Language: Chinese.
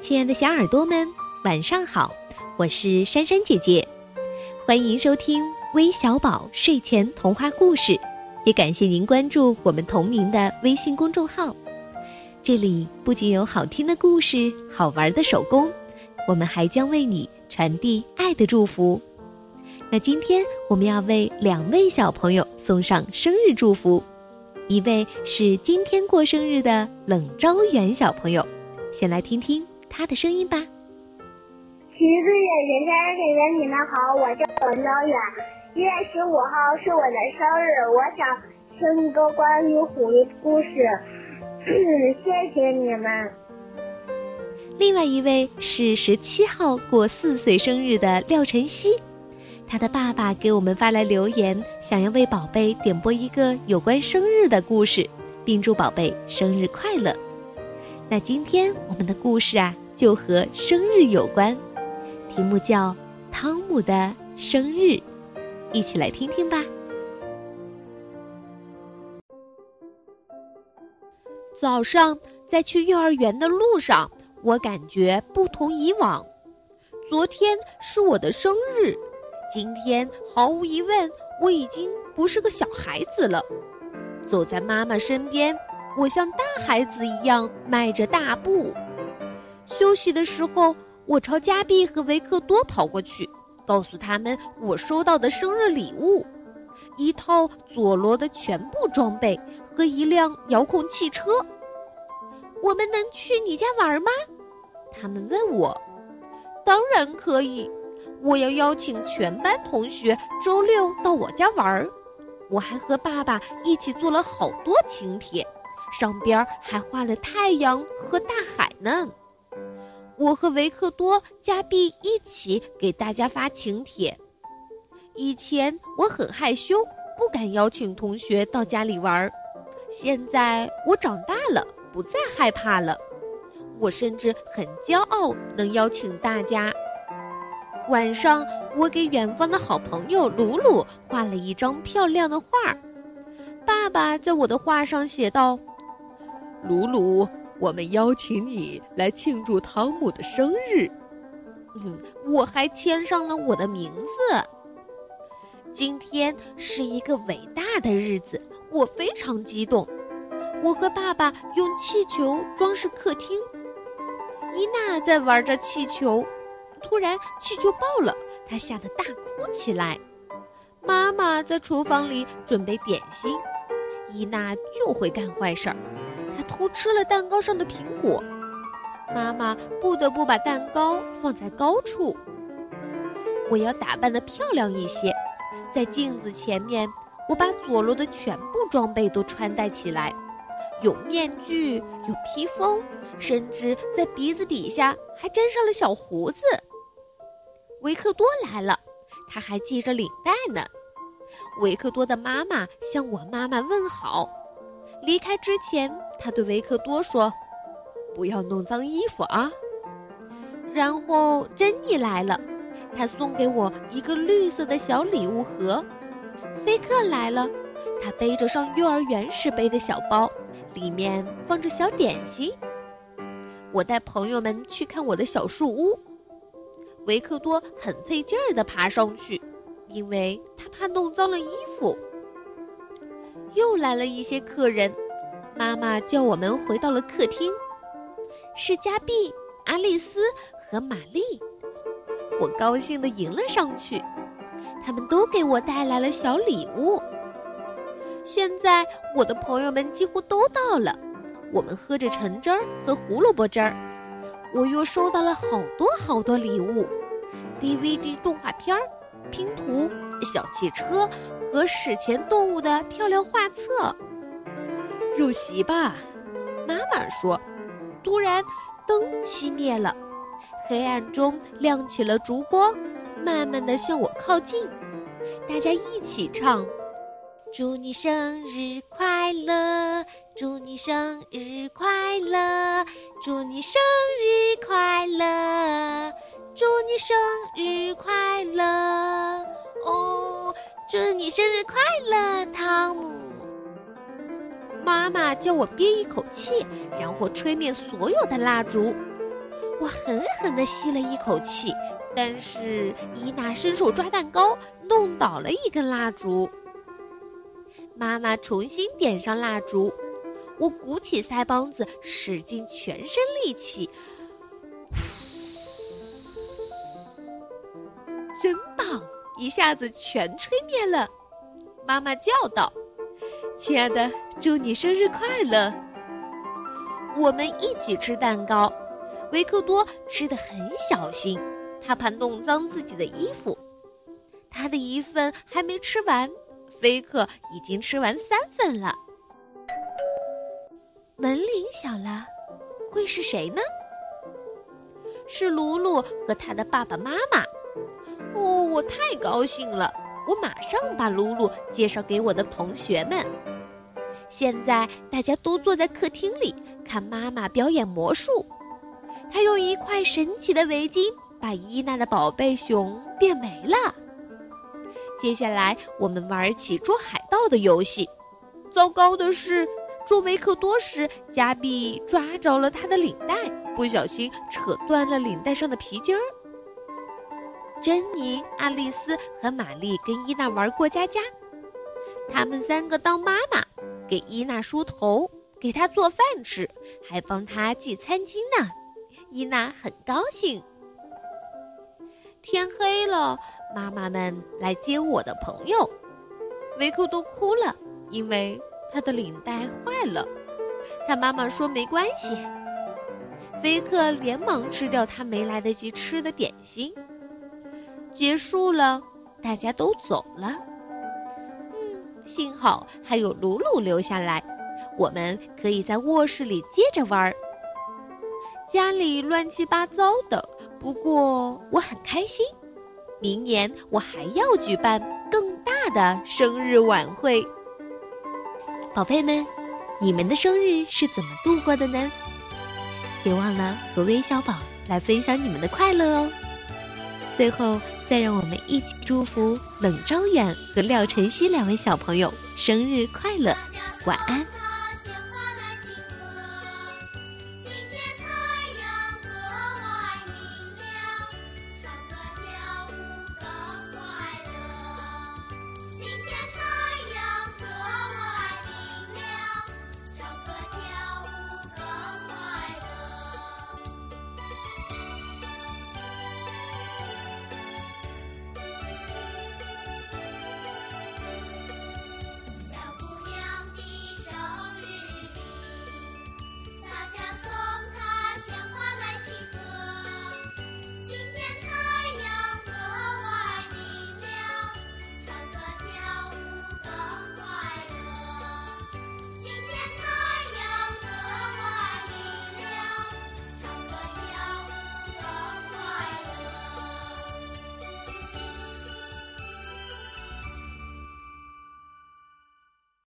亲爱的小耳朵们，晚上好！我是珊珊姐姐，欢迎收听微小宝睡前童话故事，也感谢您关注我们同名的微信公众号。这里不仅有好听的故事、好玩的手工，我们还将为你传递爱的祝福。那今天我们要为两位小朋友送上生日祝福，一位是今天过生日的冷昭远小朋友，先来听听。他的声音吧。橘子姐姐、珊珊姐姐，你们好，我叫王昭远。一月十五号是我的生日，我想听一个关于虎的故事。谢谢你们。另外一位是十七号过四岁生日的廖晨曦，他的爸爸给我们发来留言，想要为宝贝点播一个有关生日的故事，并祝宝贝生日快乐。那今天我们的故事啊，就和生日有关，题目叫《汤姆的生日》，一起来听听吧。早上在去幼儿园的路上，我感觉不同以往。昨天是我的生日，今天毫无疑问，我已经不是个小孩子了，走在妈妈身边。我像大孩子一样迈着大步，休息的时候，我朝加碧和维克多跑过去，告诉他们我收到的生日礼物：一套佐罗的全部装备和一辆遥控汽车。我们能去你家玩吗？他们问我。当然可以，我要邀请全班同学周六到我家玩儿。我还和爸爸一起做了好多请帖。上边还画了太阳和大海呢。我和维克多、加币一起给大家发请帖。以前我很害羞，不敢邀请同学到家里玩儿。现在我长大了，不再害怕了。我甚至很骄傲能邀请大家。晚上，我给远方的好朋友鲁鲁画了一张漂亮的画。爸爸在我的画上写道。鲁鲁，我们邀请你来庆祝汤姆的生日。嗯，我还签上了我的名字。今天是一个伟大的日子，我非常激动。我和爸爸用气球装饰客厅。伊娜在玩着气球，突然气球爆了，她吓得大哭起来。妈妈在厨房里准备点心，伊娜就会干坏事儿。他偷吃了蛋糕上的苹果，妈妈不得不把蛋糕放在高处。我要打扮的漂亮一些，在镜子前面，我把佐罗的全部装备都穿戴起来，有面具，有披风，甚至在鼻子底下还粘上了小胡子。维克多来了，他还系着领带呢。维克多的妈妈向我妈妈问好。离开之前，他对维克多说：“不要弄脏衣服啊。”然后珍妮来了，她送给我一个绿色的小礼物盒。菲克来了，他背着上幼儿园时背的小包，里面放着小点心。我带朋友们去看我的小树屋。维克多很费劲儿地爬上去，因为他怕弄脏了衣服。又来了一些客人，妈妈叫我们回到了客厅。是加币、阿丽丝和玛丽，我高兴地迎了上去。他们都给我带来了小礼物。现在我的朋友们几乎都到了，我们喝着橙汁儿和胡萝卜汁儿。我又收到了好多好多礼物：DVD 动画片儿、拼图、小汽车。和史前动物的漂亮画册，入席吧，妈妈说。突然，灯熄灭了，黑暗中亮起了烛光，慢慢的向我靠近。大家一起唱：祝你生日快乐，祝你生日快乐，祝你生日快乐，祝你生日快乐。哦。祝你生日快乐，汤姆！妈妈叫我憋一口气，然后吹灭所有的蜡烛。我狠狠地吸了一口气，但是伊娜伸手抓蛋糕，弄倒了一根蜡烛。妈妈重新点上蜡烛，我鼓起腮帮子，使尽全身力气，一下子全吹灭了。妈妈叫道：“亲爱的，祝你生日快乐！”我们一起吃蛋糕。维克多吃的很小心，他怕弄脏自己的衣服。他的一份还没吃完，菲克已经吃完三份了。门铃响了，会是谁呢？是鲁鲁和他的爸爸妈妈。哦，我太高兴了！我马上把鲁鲁介绍给我的同学们。现在大家都坐在客厅里看妈妈表演魔术。她用一块神奇的围巾把伊娜的宝贝熊变没了。接下来，我们玩起捉海盗的游戏。糟糕的是，捉维克多时，加比抓着了他的领带，不小心扯断了领带上的皮筋儿。珍妮、爱丽丝和玛丽跟伊娜玩过家家，他们三个当妈妈，给伊娜梳头，给她做饭吃，还帮她系餐巾呢。伊娜很高兴。天黑了，妈妈们来接我的朋友。维克多哭了，因为他的领带坏了。他妈妈说没关系。菲克连忙吃掉他没来得及吃的点心。结束了，大家都走了。嗯，幸好还有鲁鲁留下来，我们可以在卧室里接着玩儿。家里乱七八糟的，不过我很开心。明年我还要举办更大的生日晚会。宝贝们，你们的生日是怎么度过的呢？别忘了和微小宝来分享你们的快乐哦。最后，再让我们一起祝福冷昭远和廖晨曦两位小朋友生日快乐，晚安。